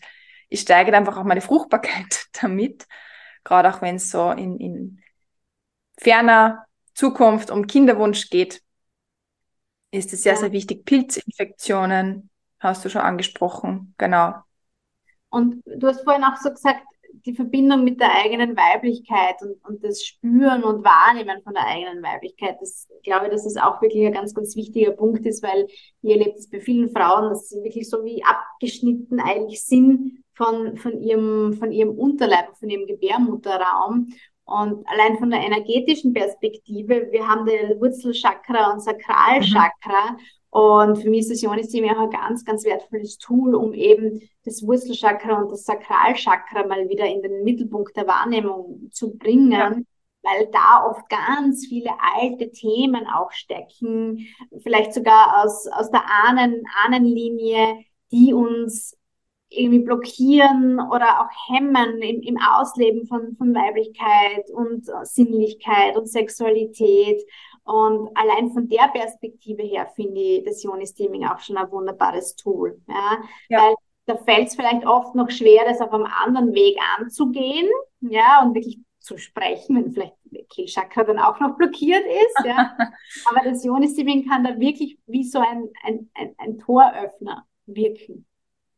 ich steigere einfach auch meine Fruchtbarkeit damit, gerade auch wenn es so in, in ferner Zukunft um Kinderwunsch geht, ist es sehr, sehr wichtig. Pilzinfektionen, hast du schon angesprochen, genau. Und du hast vorhin auch so gesagt, die Verbindung mit der eigenen Weiblichkeit und, und das Spüren und Wahrnehmen von der eigenen Weiblichkeit, das glaube ich, dass das auch wirklich ein ganz, ganz wichtiger Punkt ist, weil ihr erlebt es bei vielen Frauen, dass sie wirklich so wie abgeschnitten eigentlich sind von, von ihrem, von ihrem Unterleib, von ihrem Gebärmutterraum. Und allein von der energetischen Perspektive, wir haben den Wurzelchakra und Sakralchakra mhm. Und für mich ist das Ionisystem auch ein ganz, ganz wertvolles Tool, um eben das Wurzelchakra und das Sakralchakra mal wieder in den Mittelpunkt der Wahrnehmung zu bringen. Ja. Weil da oft ganz viele alte Themen auch stecken, vielleicht sogar aus, aus der Ahnen, Ahnenlinie, die uns irgendwie blockieren oder auch hemmen im, im Ausleben von, von Weiblichkeit und Sinnlichkeit und Sexualität. Und allein von der Perspektive her finde ich das Ionis-Teaming auch schon ein wunderbares Tool. Ja? ja. Weil da fällt es vielleicht oft noch schwer, das auf einem anderen Weg anzugehen, ja, und wirklich zu sprechen, wenn vielleicht der Kehlchakra dann auch noch blockiert ist, ja. Aber das Ionis-Teaming kann da wirklich wie so ein, ein, ein, ein Toröffner wirken.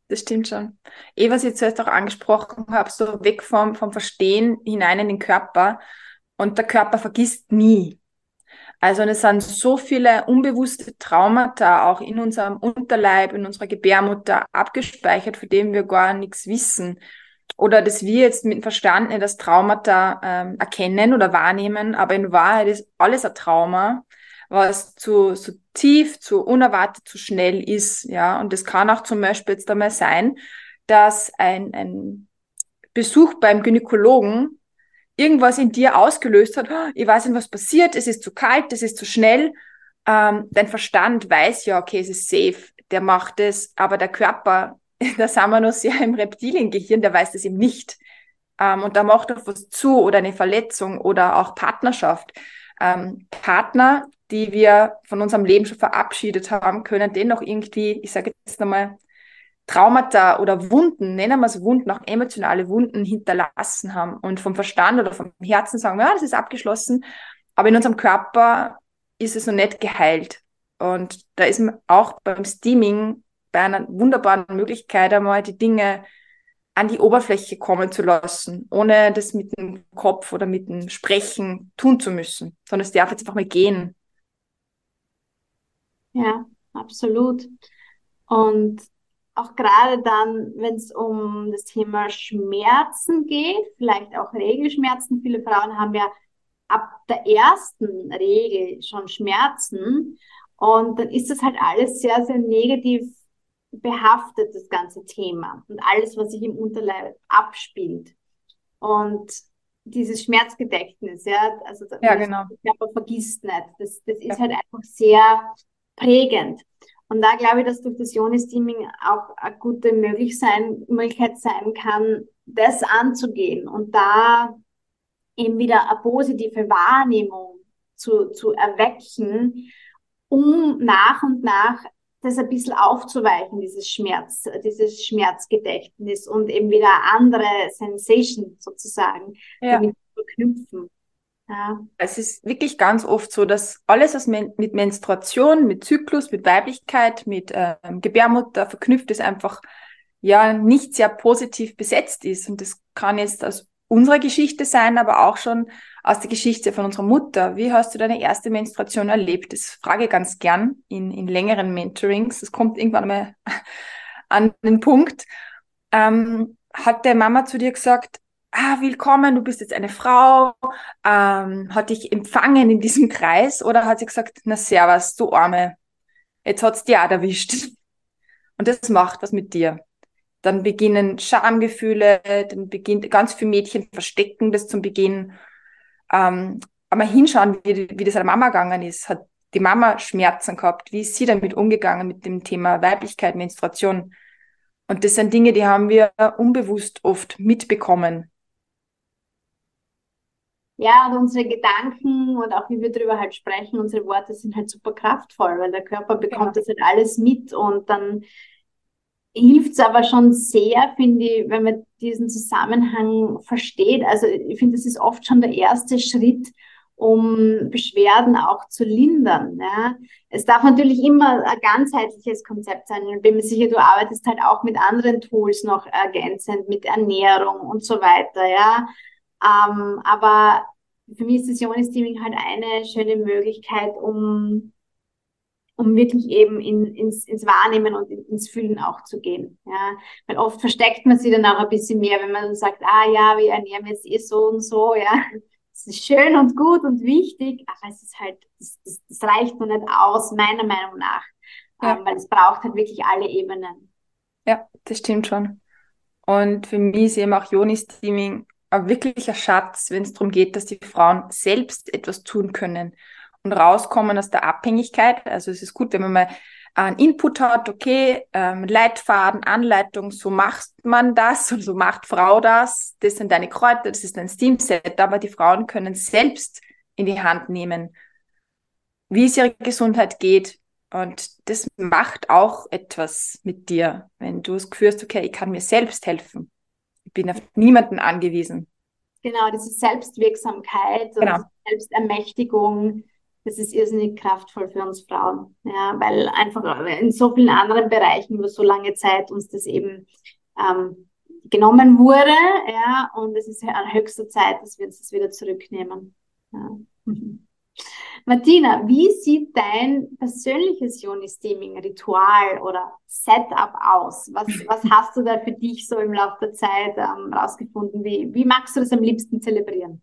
Das stimmt schon. Eh, was ich zuerst auch angesprochen habe, so weg vom, vom Verstehen hinein in den Körper. Und der Körper vergisst nie. Also es sind so viele unbewusste Traumata auch in unserem Unterleib, in unserer Gebärmutter abgespeichert, von denen wir gar nichts wissen. Oder dass wir jetzt mit dem Verstand das Traumata ähm, erkennen oder wahrnehmen, aber in Wahrheit ist alles ein Trauma, was zu, so tief, zu unerwartet, zu schnell ist. Ja, und das kann auch zum Beispiel jetzt einmal sein, dass ein, ein Besuch beim Gynäkologen irgendwas in dir ausgelöst hat, oh, ich weiß nicht, was passiert, es ist zu kalt, es ist zu schnell. Ähm, dein Verstand weiß ja, okay, es ist safe, der macht es, aber der Körper, da sind wir noch sehr im Reptiliengehirn, der weiß das eben nicht. Ähm, und da macht er was zu oder eine Verletzung oder auch Partnerschaft. Ähm, Partner, die wir von unserem Leben schon verabschiedet haben, können dennoch irgendwie, ich sage jetzt nochmal, Traumata oder Wunden, nennen wir es Wunden, auch emotionale Wunden hinterlassen haben und vom Verstand oder vom Herzen sagen, ja, das ist abgeschlossen, aber in unserem Körper ist es noch nicht geheilt. Und da ist man auch beim Steaming bei einer wunderbaren Möglichkeit, einmal die Dinge an die Oberfläche kommen zu lassen, ohne das mit dem Kopf oder mit dem Sprechen tun zu müssen, sondern es darf jetzt einfach mal gehen. Ja, absolut. Und auch gerade dann, wenn es um das Thema Schmerzen geht, vielleicht auch Regelschmerzen. Viele Frauen haben ja ab der ersten Regel schon Schmerzen. Und dann ist das halt alles sehr, sehr negativ behaftet, das ganze Thema. Und alles, was sich im Unterleib abspielt. Und dieses Schmerzgedächtnis, ja, also ja, genau. der Körper vergisst nicht. Das, das ist ja. halt einfach sehr prägend. Und da glaube ich, dass durch das Joni-Steaming auch eine gute Möglichkeit sein kann, das anzugehen und da eben wieder eine positive Wahrnehmung zu, zu erwecken, um nach und nach das ein bisschen aufzuweichen, dieses Schmerz, dieses Schmerzgedächtnis und eben wieder andere Sensation sozusagen ja. damit verknüpfen. Ja. Es ist wirklich ganz oft so, dass alles, was mit Menstruation, mit Zyklus, mit Weiblichkeit, mit ähm, Gebärmutter verknüpft ist, einfach ja nicht sehr positiv besetzt ist. Und das kann jetzt aus unserer Geschichte sein, aber auch schon aus der Geschichte von unserer Mutter. Wie hast du deine erste Menstruation erlebt? Das frage ich ganz gern in, in längeren Mentorings. Das kommt irgendwann mal an den Punkt. Ähm, hat der Mama zu dir gesagt, ah, willkommen, du bist jetzt eine Frau, ähm, hat dich empfangen in diesem Kreis oder hat sie gesagt, na servus, du Arme, jetzt hat's dir auch erwischt. Und das macht was mit dir. Dann beginnen Schamgefühle, dann beginnt ganz viele Mädchen verstecken das zum Beginn. Ähm, aber hinschauen, wie, wie das der Mama gegangen ist. Hat die Mama Schmerzen gehabt? Wie ist sie damit umgegangen mit dem Thema Weiblichkeit, Menstruation? Und das sind Dinge, die haben wir unbewusst oft mitbekommen ja, und unsere Gedanken und auch wie wir darüber halt sprechen, unsere Worte sind halt super kraftvoll, weil der Körper bekommt ja. das halt alles mit und dann hilft es aber schon sehr, finde ich, wenn man diesen Zusammenhang versteht. Also ich finde, das ist oft schon der erste Schritt, um Beschwerden auch zu lindern. Ja. Es darf natürlich immer ein ganzheitliches Konzept sein. Ich bin mir sicher, du arbeitest halt auch mit anderen Tools noch ergänzend, mit Ernährung und so weiter. Ja. Ähm, aber für mich ist das Ionensteaming halt eine schöne Möglichkeit, um, um wirklich eben in, ins, ins Wahrnehmen und ins Fühlen auch zu gehen. Ja? Weil oft versteckt man sich dann auch ein bisschen mehr, wenn man dann sagt, ah ja, wir ernähren jetzt eh so und so, ja. Das ist schön und gut und wichtig, aber es ist halt, das, das, das reicht noch nicht aus, meiner Meinung nach. Ja. Ähm, weil es braucht halt wirklich alle Ebenen. Ja, das stimmt schon. Und für mich ist eben auch Joni-Steaming ein wirklicher Schatz, wenn es darum geht, dass die Frauen selbst etwas tun können und rauskommen aus der Abhängigkeit. Also es ist gut, wenn man mal einen Input hat, okay, ähm, Leitfaden, Anleitung, so macht man das und so macht Frau das, das sind deine Kräuter, das ist ein Steamset, aber die Frauen können selbst in die Hand nehmen, wie es ihrer Gesundheit geht. Und das macht auch etwas mit dir, wenn du es spürst, okay, ich kann mir selbst helfen bin auf niemanden angewiesen. Genau, diese Selbstwirksamkeit genau. und Selbstermächtigung, das ist irrsinnig kraftvoll für uns Frauen. Ja, weil einfach in so vielen anderen Bereichen über so lange Zeit uns das eben ähm, genommen wurde. Ja, und es ist an höchster Zeit, dass wir uns das wieder zurücknehmen. Ja. Martina, wie sieht dein persönliches Joni-Steaming-Ritual oder Setup aus? Was, was hast du da für dich so im Laufe der Zeit ähm, rausgefunden? Wie, wie magst du das am liebsten zelebrieren?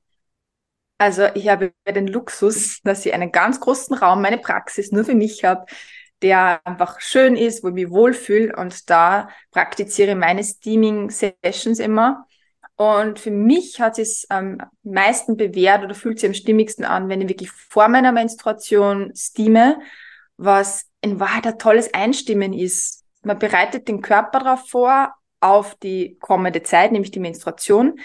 Also ich habe den Luxus, dass ich einen ganz großen Raum, meine Praxis nur für mich habe, der einfach schön ist, wo ich mich wohlfühle und da praktiziere ich meine Steaming-Sessions immer. Und für mich hat es am meisten bewährt oder fühlt sich am stimmigsten an, wenn ich wirklich vor meiner Menstruation steame, was in Wahrheit ein tolles Einstimmen ist. Man bereitet den Körper darauf vor, auf die kommende Zeit, nämlich die Menstruation.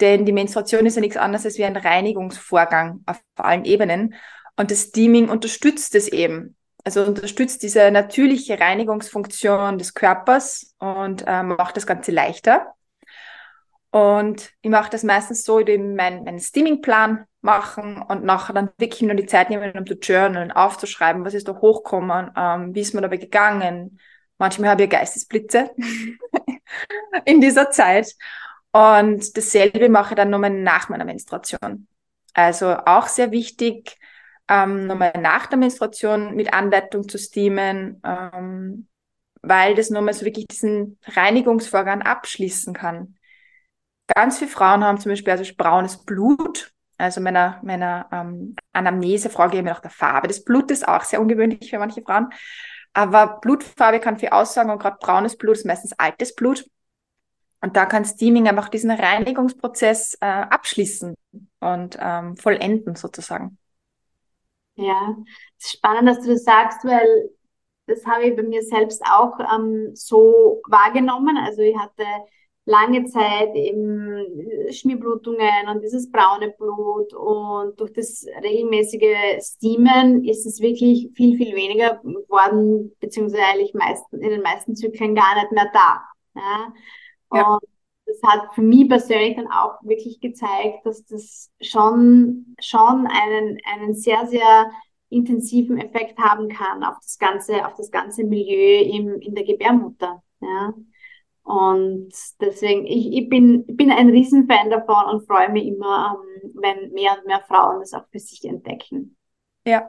Denn die Menstruation ist ja nichts anderes als wie ein Reinigungsvorgang auf allen Ebenen. Und das Steaming unterstützt es eben. Also unterstützt diese natürliche Reinigungsfunktion des Körpers und äh, macht das Ganze leichter. Und ich mache das meistens so, ich meinen, meinen Steaming-Plan machen und nachher dann wirklich nur die Zeit nehmen, um zu journalen, aufzuschreiben, was ist da hochgekommen, ähm, wie ist mir dabei gegangen. Manchmal habe ich Geistesblitze in dieser Zeit. Und dasselbe mache ich dann nochmal nach meiner Menstruation. Also auch sehr wichtig, ähm, nochmal nach der Menstruation mit Anleitung zu steamen, ähm, weil das nochmal so wirklich diesen Reinigungsvorgang abschließen kann. Ganz viele Frauen haben zum Beispiel also braunes Blut. Also meiner, meiner ähm, Anamnese frage ich mir nach der Farbe des Blutes, auch sehr ungewöhnlich für manche Frauen. Aber Blutfarbe kann viel aussagen und gerade braunes Blut ist meistens altes Blut. Und da kann Steaming einfach diesen Reinigungsprozess äh, abschließen und ähm, vollenden sozusagen. Ja, es ist spannend, dass du das sagst, weil das habe ich bei mir selbst auch ähm, so wahrgenommen. Also ich hatte lange Zeit eben Schmierblutungen und dieses braune Blut und durch das regelmäßige Steamen ist es wirklich viel, viel weniger geworden, beziehungsweise eigentlich meisten, in den meisten Zyklen gar nicht mehr da. Ja? ja. Und das hat für mich persönlich dann auch wirklich gezeigt, dass das schon, schon einen, einen sehr, sehr intensiven Effekt haben kann auf das ganze, auf das ganze Milieu im, in der Gebärmutter. Ja. Und deswegen, ich, ich bin, bin ein Riesenfan davon und freue mich immer, ähm, wenn mehr und mehr Frauen das auch für sich entdecken. Ja.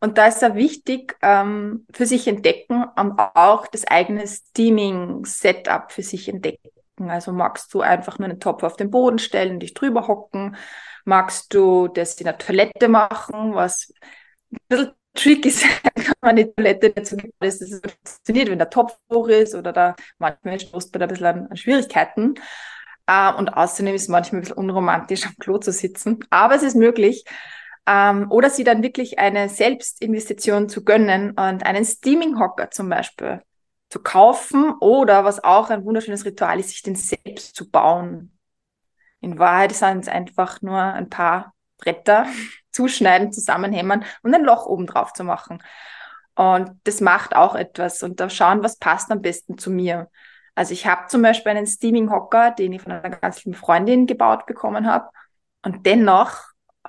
Und da ist ja wichtig, ähm, für sich entdecken und auch das eigene Steaming-Setup für sich entdecken. Also magst du einfach nur einen Topf auf den Boden stellen, dich drüber hocken? Magst du das in der Toilette machen, was ein bisschen tricky ist, kann man die Toilette nicht so gut ist, das funktioniert, wenn der Topf hoch ist oder da manchmal stoßt man da ein bisschen an, Schwierigkeiten. Uh, und außerdem ist es manchmal ein bisschen unromantisch, am Klo zu sitzen. Aber es ist möglich. Ähm, oder sie dann wirklich eine Selbstinvestition zu gönnen und einen Steaming-Hocker zum Beispiel zu kaufen oder was auch ein wunderschönes Ritual ist, sich den selbst zu bauen. In Wahrheit sind es einfach nur ein paar Bretter zuschneiden, zusammenhämmern und ein Loch oben drauf zu machen. Und das macht auch etwas und da schauen, was passt am besten zu mir. Also ich habe zum Beispiel einen Steaming Hocker, den ich von einer ganz lieben Freundin gebaut bekommen habe. Und dennoch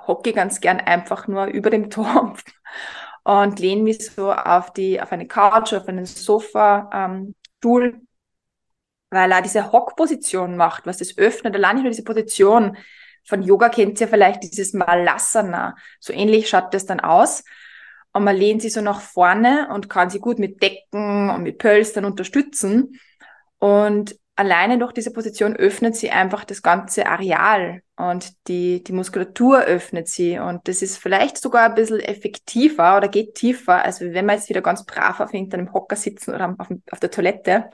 hocke ich ganz gern einfach nur über dem Topf und lehne mich so auf die, auf eine Couch, auf einen Sofa, ähm, Stuhl, weil er diese Hockposition macht, was das öffnet. Allein nicht nur diese Position. Von Yoga kennt ihr vielleicht dieses Malasana. So ähnlich schaut das dann aus. Und man lehnt sie so nach vorne und kann sie gut mit Decken und mit Pölstern unterstützen. Und alleine durch diese Position öffnet sie einfach das ganze Areal und die, die Muskulatur öffnet sie. Und das ist vielleicht sogar ein bisschen effektiver oder geht tiefer, als wenn man jetzt wieder ganz brav auf irgendeinem Hocker sitzen oder auf, auf der Toilette.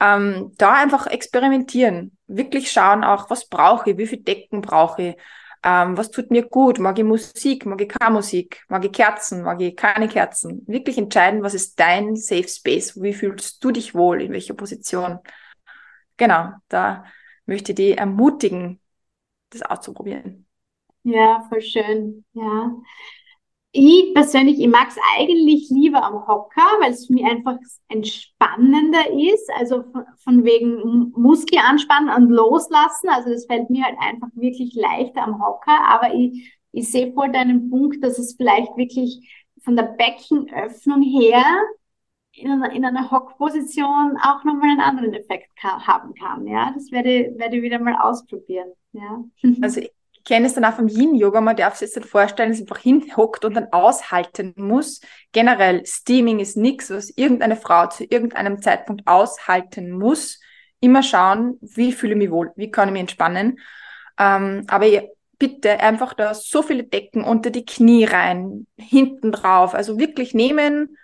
Ähm, da einfach experimentieren, wirklich schauen auch, was brauche ich, wie viel Decken brauche ich, ähm, was tut mir gut, mag ich Musik, mag ich keine Musik, mag ich Kerzen, mag ich keine Kerzen. Wirklich entscheiden, was ist dein Safe Space, wie fühlst du dich wohl, in welcher Position genau, da möchte ich die ermutigen, das auszuprobieren. Ja, voll schön. Ja. Ich persönlich, ich mag es eigentlich lieber am Hocker, weil es für mich einfach entspannender ist. Also von, von wegen Muskel anspannen und loslassen. Also das fällt mir halt einfach wirklich leichter am Hocker. Aber ich, ich sehe voll deinen Punkt, dass es vielleicht wirklich von der Beckenöffnung her in einer, in einer Hockposition auch nochmal einen anderen Effekt kann, haben kann. Ja, das werde, werde ich wieder mal ausprobieren. Ja. Also ich kenne es dann auch vom Yin-Yoga, man darf sich jetzt vorstellen, dass man einfach hinhockt und dann aushalten muss. Generell, Steaming ist nichts, was irgendeine Frau zu irgendeinem Zeitpunkt aushalten muss. Immer schauen, wie fühle ich mich wohl, wie kann ich mich entspannen. Ähm, aber bitte einfach da so viele Decken unter die Knie rein, hinten drauf. Also wirklich nehmen,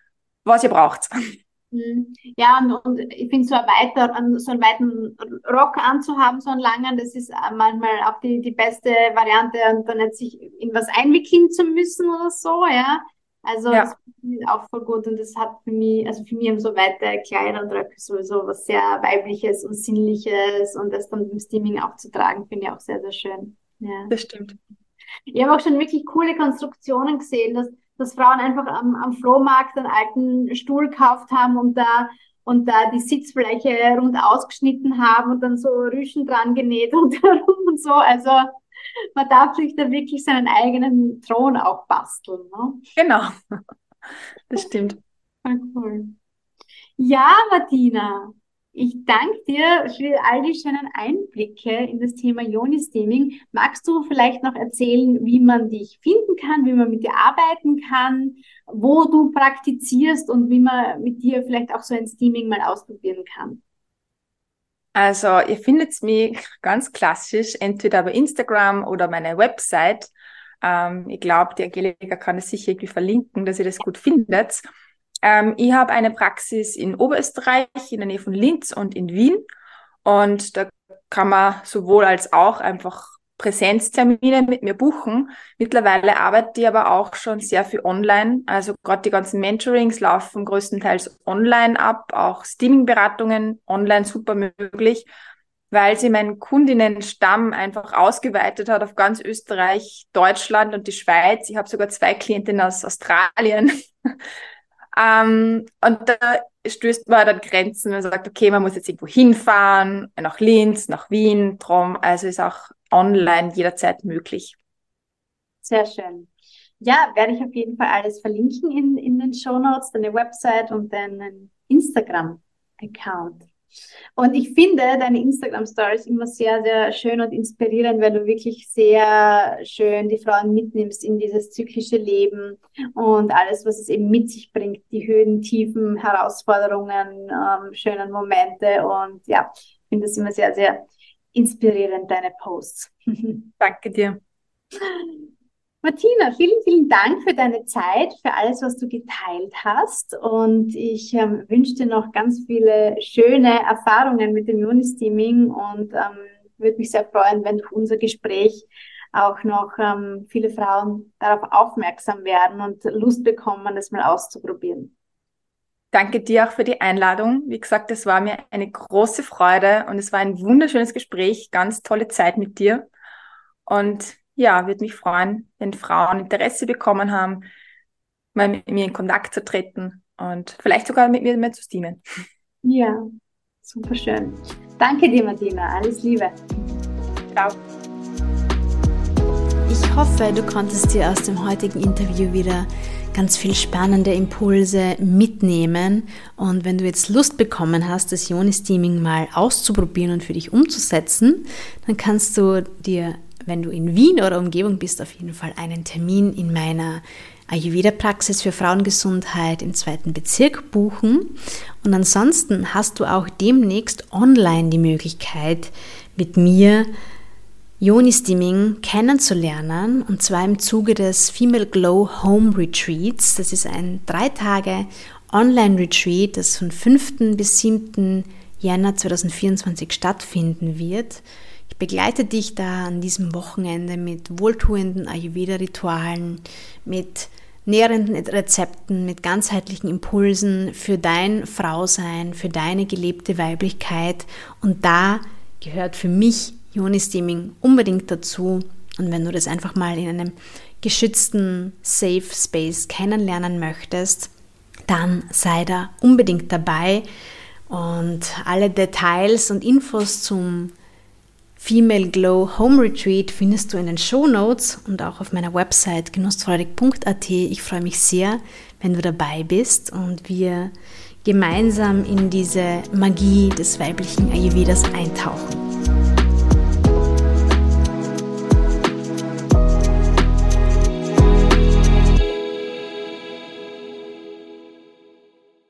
was ihr braucht. Mhm. Ja, und, und ich finde so, ein weiter, so einen weiten Rock anzuhaben, so einen langen, das ist äh, manchmal auch die, die beste Variante und dann nicht sich in was einwickeln zu müssen oder so, ja. Also ja. das ist auch voll gut und das hat für mich, also für mich haben so weite Kleider und Röcke sowieso was sehr Weibliches und Sinnliches und das dann beim Steaming auch zu tragen, finde ich auch sehr, sehr schön. Ja. Das stimmt. Ich habe auch schon wirklich coole Konstruktionen gesehen, dass dass Frauen einfach am, am Flohmarkt einen alten Stuhl gekauft haben und da und da die Sitzfläche rund ausgeschnitten haben und dann so Rüschen dran genäht und herum und so. Also man darf sich da wirklich seinen eigenen Thron auch basteln. Ne? Genau, das stimmt. Voll cool. Ja, Martina, ich danke dir für all die schönen Einblicke in das Thema Yoni-Steaming. Magst du vielleicht noch erzählen, wie man dich finden kann, wie man mit dir arbeiten kann, wo du praktizierst und wie man mit dir vielleicht auch so ein Steaming mal ausprobieren kann? Also, ihr findet mich ganz klassisch, entweder bei Instagram oder meiner Website. Ähm, ich glaube, die Angelika kann es sicher irgendwie verlinken, dass ihr das gut findet. Ähm, ich habe eine Praxis in Oberösterreich, in der Nähe von Linz und in Wien. Und da kann man sowohl als auch einfach Präsenztermine mit mir buchen. Mittlerweile arbeite ich aber auch schon sehr viel online. Also gerade die ganzen Mentorings laufen größtenteils online ab, auch Steaming-Beratungen online super möglich, weil sie meinen Kundinnenstamm einfach ausgeweitet hat auf ganz Österreich, Deutschland und die Schweiz. Ich habe sogar zwei Klientinnen aus Australien. ähm, und da stößt man dann Grenzen. Man sagt, okay, man muss jetzt irgendwo hinfahren, nach Linz, nach Wien, drum. Also ist auch online jederzeit möglich. Sehr schön. Ja, werde ich auf jeden Fall alles verlinken in, in den Show Notes, deine Website und deinen Instagram-Account. Und ich finde deine Instagram Stories immer sehr, sehr schön und inspirierend, weil du wirklich sehr schön die Frauen mitnimmst in dieses zyklische Leben und alles, was es eben mit sich bringt, die Höhen, Tiefen, Herausforderungen, ähm, schönen Momente. Und ja, ich finde das immer sehr, sehr inspirierend, deine Posts. Danke dir. Martina, vielen, vielen Dank für deine Zeit, für alles, was du geteilt hast. Und ich ähm, wünsche dir noch ganz viele schöne Erfahrungen mit dem Juni-Steaming und ähm, würde mich sehr freuen, wenn durch unser Gespräch auch noch ähm, viele Frauen darauf aufmerksam werden und Lust bekommen, das mal auszuprobieren. Danke dir auch für die Einladung. Wie gesagt, es war mir eine große Freude und es war ein wunderschönes Gespräch, ganz tolle Zeit mit dir. Und ja, würde mich freuen, wenn Frauen Interesse bekommen haben, mal mit mir in Kontakt zu treten und vielleicht sogar mit mir mehr zu steamen. Ja, super schön. Danke dir, Martina. Alles Liebe. Ciao. Ich hoffe, du konntest dir aus dem heutigen Interview wieder ganz viel spannende Impulse mitnehmen. Und wenn du jetzt Lust bekommen hast, das Yoni-Steaming mal auszuprobieren und für dich umzusetzen, dann kannst du dir, wenn du in Wien oder Umgebung bist, auf jeden Fall einen Termin in meiner Ayurveda-Praxis für Frauengesundheit im zweiten Bezirk buchen. Und ansonsten hast du auch demnächst online die Möglichkeit, mit mir Yoni-Steaming kennenzulernen und zwar im Zuge des Female Glow Home Retreats. Das ist ein drei Tage Online-Retreat, das von 5. bis 7. Jänner 2024 stattfinden wird. Begleite dich da an diesem Wochenende mit wohltuenden Ayurveda-Ritualen, mit nährenden Rezepten, mit ganzheitlichen Impulsen für dein Frausein, für deine gelebte Weiblichkeit. Und da gehört für mich Joni-Steaming unbedingt dazu. Und wenn du das einfach mal in einem geschützten Safe Space kennenlernen möchtest, dann sei da unbedingt dabei. Und alle Details und Infos zum Female Glow Home Retreat findest du in den Show Notes und auch auf meiner Website genussfreudig.at. Ich freue mich sehr, wenn du dabei bist und wir gemeinsam in diese Magie des weiblichen Ayurvedas eintauchen.